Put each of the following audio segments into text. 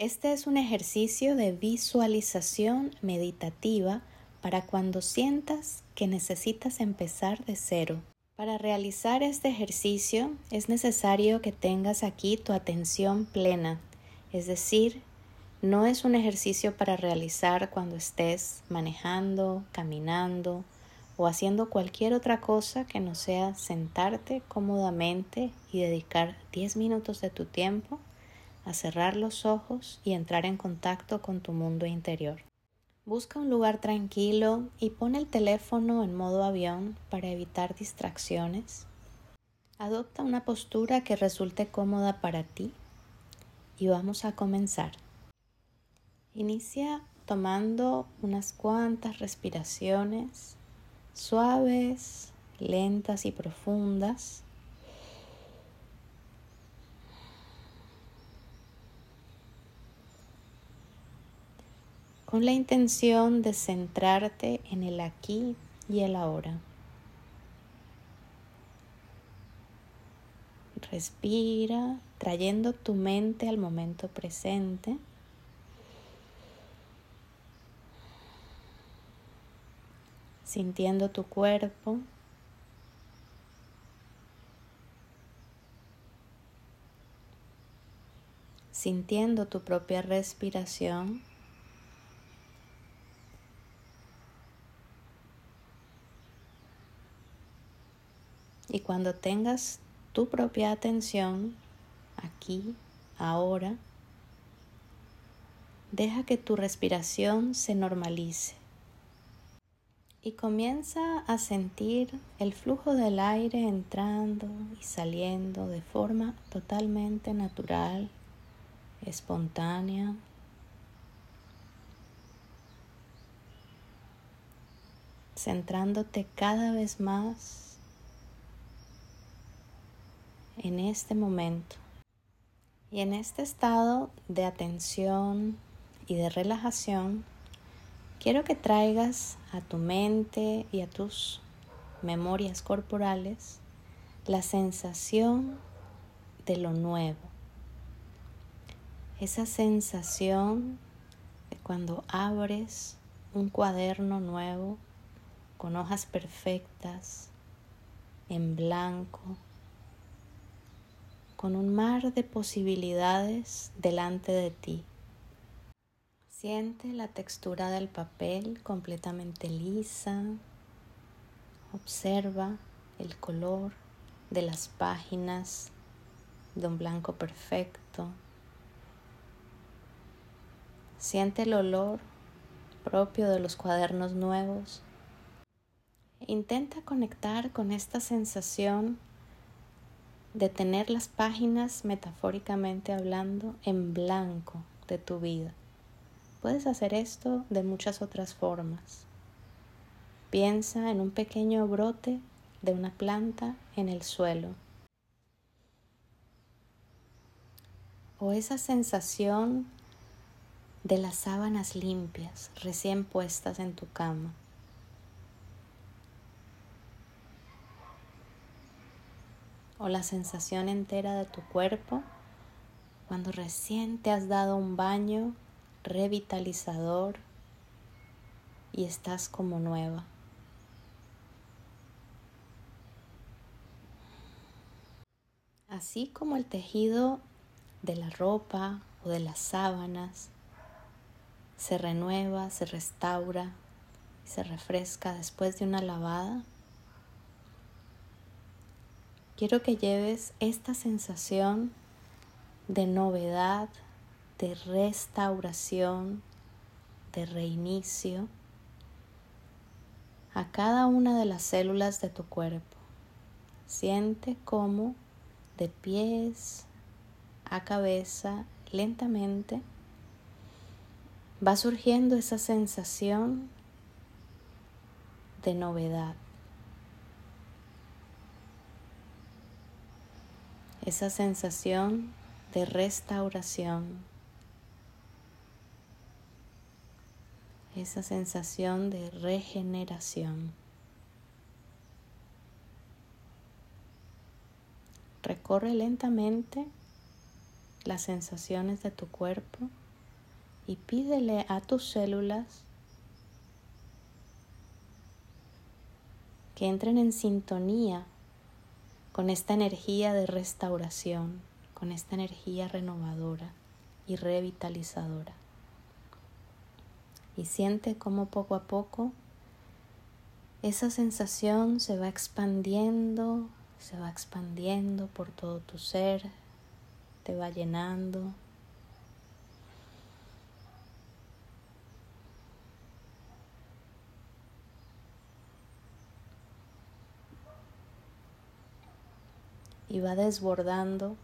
Este es un ejercicio de visualización meditativa para cuando sientas que necesitas empezar de cero. Para realizar este ejercicio es necesario que tengas aquí tu atención plena, es decir, no es un ejercicio para realizar cuando estés manejando, caminando o haciendo cualquier otra cosa que no sea sentarte cómodamente y dedicar 10 minutos de tu tiempo a cerrar los ojos y entrar en contacto con tu mundo interior. Busca un lugar tranquilo y pon el teléfono en modo avión para evitar distracciones. Adopta una postura que resulte cómoda para ti y vamos a comenzar. Inicia tomando unas cuantas respiraciones suaves, lentas y profundas con la intención de centrarte en el aquí y el ahora. Respira trayendo tu mente al momento presente. Sintiendo tu cuerpo. Sintiendo tu propia respiración. Y cuando tengas tu propia atención aquí, ahora, deja que tu respiración se normalice y comienza a sentir el flujo del aire entrando y saliendo de forma totalmente natural, espontánea. centrándote cada vez más en este momento. Y en este estado de atención y de relajación, quiero que traigas a tu mente y a tus memorias corporales la sensación de lo nuevo. Esa sensación de cuando abres un cuaderno nuevo con hojas perfectas, en blanco, con un mar de posibilidades delante de ti. Siente la textura del papel completamente lisa. Observa el color de las páginas de un blanco perfecto. Siente el olor propio de los cuadernos nuevos. Intenta conectar con esta sensación de tener las páginas, metafóricamente hablando, en blanco de tu vida. Puedes hacer esto de muchas otras formas. Piensa en un pequeño brote de una planta en el suelo. O esa sensación de las sábanas limpias recién puestas en tu cama. O la sensación entera de tu cuerpo cuando recién te has dado un baño revitalizador y estás como nueva. Así como el tejido de la ropa o de las sábanas se renueva, se restaura y se refresca después de una lavada, quiero que lleves esta sensación de novedad, de restauración, de reinicio a cada una de las células de tu cuerpo. Siente cómo de pies a cabeza lentamente va surgiendo esa sensación de novedad, esa sensación de restauración, esa sensación de regeneración. Recorre lentamente las sensaciones de tu cuerpo y pídele a tus células que entren en sintonía con esta energía de restauración, con esta energía renovadora y revitalizadora. Y siente cómo poco a poco esa sensación se va expandiendo, se va expandiendo por todo tu ser, te va llenando. Y va desbordando,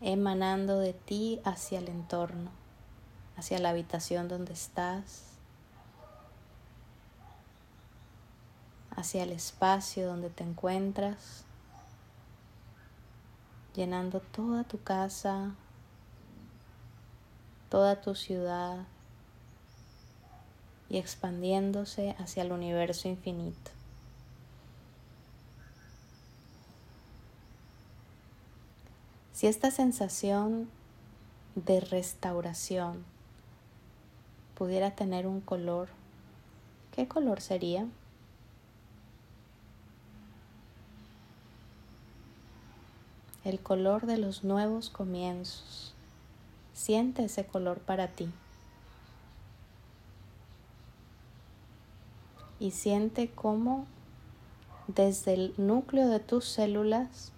emanando de ti hacia el entorno, hacia la habitación donde estás, hacia el espacio donde te encuentras, llenando toda tu casa, toda tu ciudad y expandiéndose hacia el universo infinito. Si esta sensación de restauración pudiera tener un color, ¿qué color sería? el color de los nuevos comienzos. Siente ese color para ti. Y siente cómo desde el núcleo de tus células,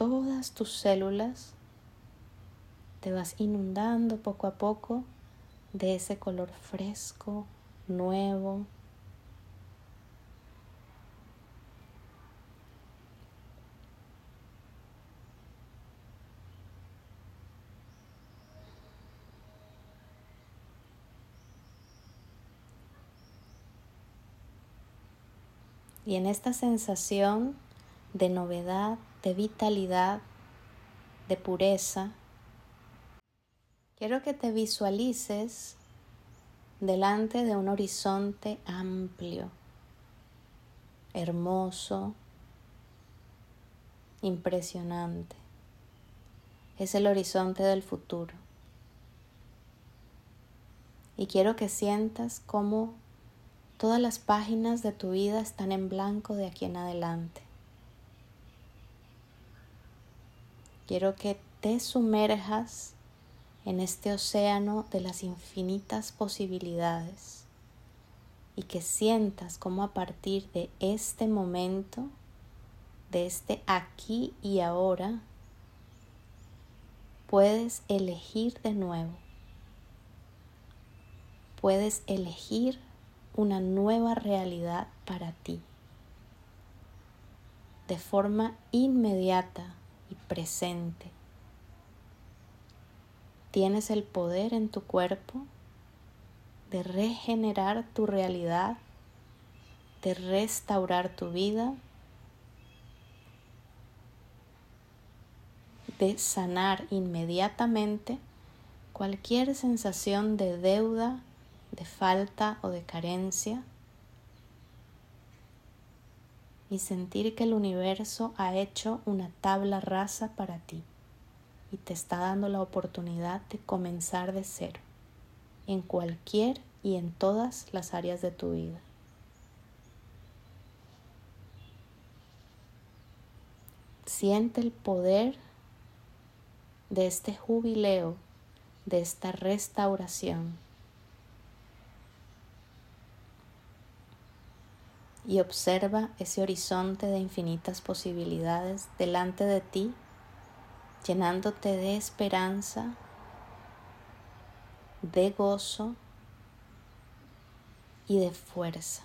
todas tus células, te vas inundando poco a poco de ese color fresco, nuevo, Y en esta sensación de novedad, de vitalidad, de pureza, quiero que te visualices delante de un horizonte amplio, hermoso, impresionante. Es el horizonte del futuro. Y quiero que sientas cómo Todas las páginas de tu vida están en blanco de aquí en adelante. Quiero que te sumerjas en este océano de las infinitas posibilidades y que sientas cómo a partir de este momento, de este aquí y ahora, puedes elegir de nuevo. Puedes elegir una nueva realidad para ti. De forma inmediata y presente. Tienes el poder en tu cuerpo de regenerar tu realidad, de restaurar tu vida, de sanar inmediatamente cualquier sensación de deuda de falta o de carencia y sentir que el universo ha hecho una tabla rasa para ti y te está dando la oportunidad de comenzar de cero en cualquier y en todas las áreas de tu vida. Siente el poder de este jubileo, de esta restauración y observa ese horizonte de infinitas posibilidades delante de ti, llenándote de esperanza, de gozo y de fuerza.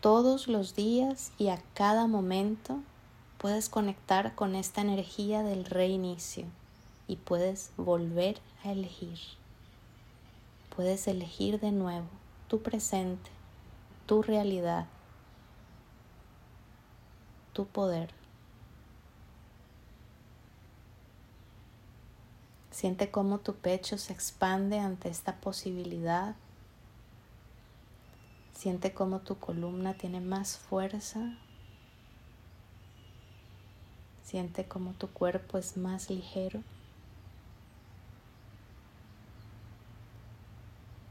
Todos los días y a cada momento puedes conectar con esta energía del reinicio y puedes volver a elegir puedes elegir de nuevo tu presente, tu realidad, tu poder. Siente cómo tu pecho se expande ante esta posibilidad. Siente cómo tu columna tiene más fuerza. Siente como tu cuerpo es más ligero.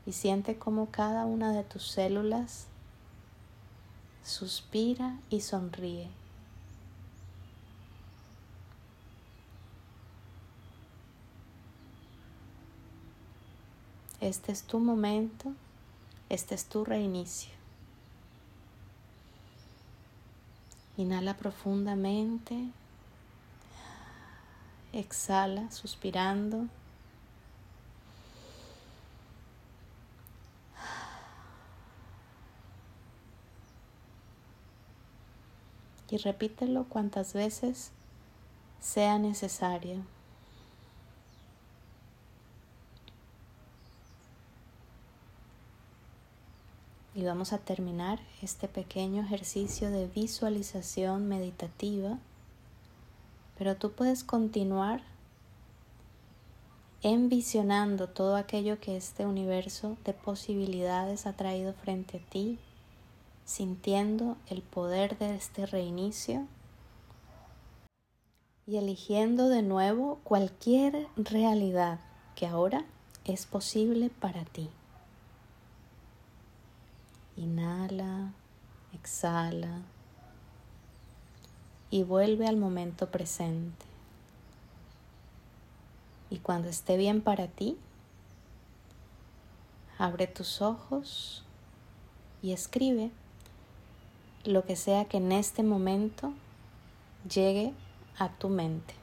Y siente como cada una de tus células suspira y sonríe. Este es tu momento, este es tu reinicio. Inhala profundamente. Exhala, suspirando. Y repítelo cuantas veces sea necesario. Y vamos a terminar este pequeño ejercicio de visualización meditativa, pero tú puedes continuar envisionando todo aquello que este universo de posibilidades ha traído frente a ti, sintiendo el poder de este reinicio y eligiendo de nuevo cualquier realidad que ahora es posible para ti. Inhala, exhala y vuelve al momento presente. Y cuando esté bien para ti, abre tus ojos y escribe lo que sea que en este momento llegue a tu mente.